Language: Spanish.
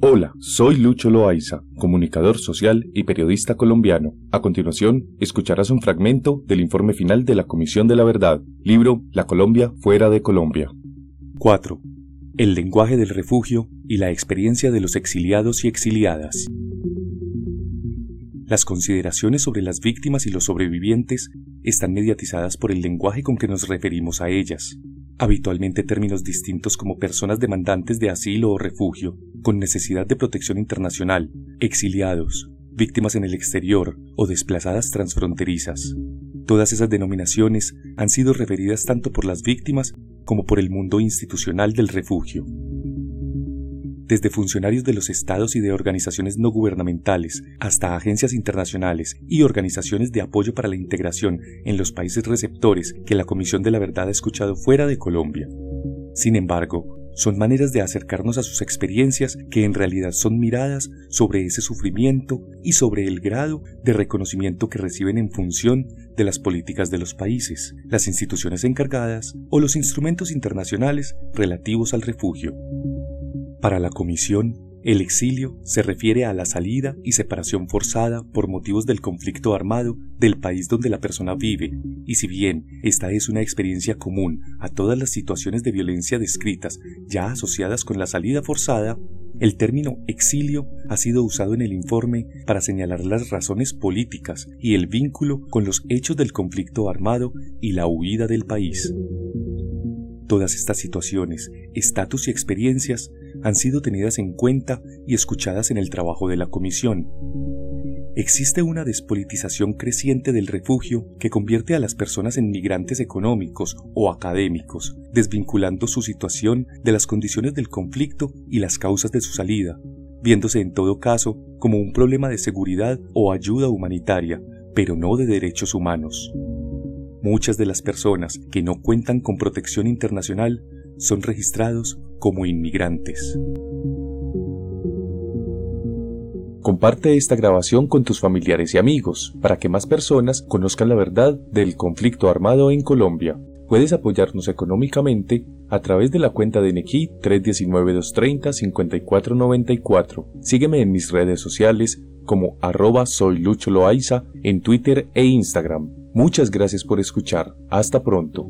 Hola, soy Lucho Loaiza, comunicador social y periodista colombiano. A continuación, escucharás un fragmento del informe final de la Comisión de la Verdad, libro La Colombia fuera de Colombia. 4. El lenguaje del refugio y la experiencia de los exiliados y exiliadas. Las consideraciones sobre las víctimas y los sobrevivientes están mediatizadas por el lenguaje con que nos referimos a ellas habitualmente términos distintos como personas demandantes de asilo o refugio, con necesidad de protección internacional, exiliados, víctimas en el exterior o desplazadas transfronterizas. Todas esas denominaciones han sido referidas tanto por las víctimas como por el mundo institucional del refugio desde funcionarios de los estados y de organizaciones no gubernamentales hasta agencias internacionales y organizaciones de apoyo para la integración en los países receptores que la Comisión de la Verdad ha escuchado fuera de Colombia. Sin embargo, son maneras de acercarnos a sus experiencias que en realidad son miradas sobre ese sufrimiento y sobre el grado de reconocimiento que reciben en función de las políticas de los países, las instituciones encargadas o los instrumentos internacionales relativos al refugio. Para la Comisión, el exilio se refiere a la salida y separación forzada por motivos del conflicto armado del país donde la persona vive, y si bien esta es una experiencia común a todas las situaciones de violencia descritas ya asociadas con la salida forzada, el término exilio ha sido usado en el informe para señalar las razones políticas y el vínculo con los hechos del conflicto armado y la huida del país. Todas estas situaciones, estatus y experiencias han sido tenidas en cuenta y escuchadas en el trabajo de la Comisión. Existe una despolitización creciente del refugio que convierte a las personas en migrantes económicos o académicos, desvinculando su situación de las condiciones del conflicto y las causas de su salida, viéndose en todo caso como un problema de seguridad o ayuda humanitaria, pero no de derechos humanos. Muchas de las personas que no cuentan con protección internacional son registrados como inmigrantes. Comparte esta grabación con tus familiares y amigos para que más personas conozcan la verdad del conflicto armado en Colombia. Puedes apoyarnos económicamente a través de la cuenta de Nequi 319-230-5494. Sígueme en mis redes sociales como arroba soy Lucho Loaiza en Twitter e Instagram. Muchas gracias por escuchar. Hasta pronto.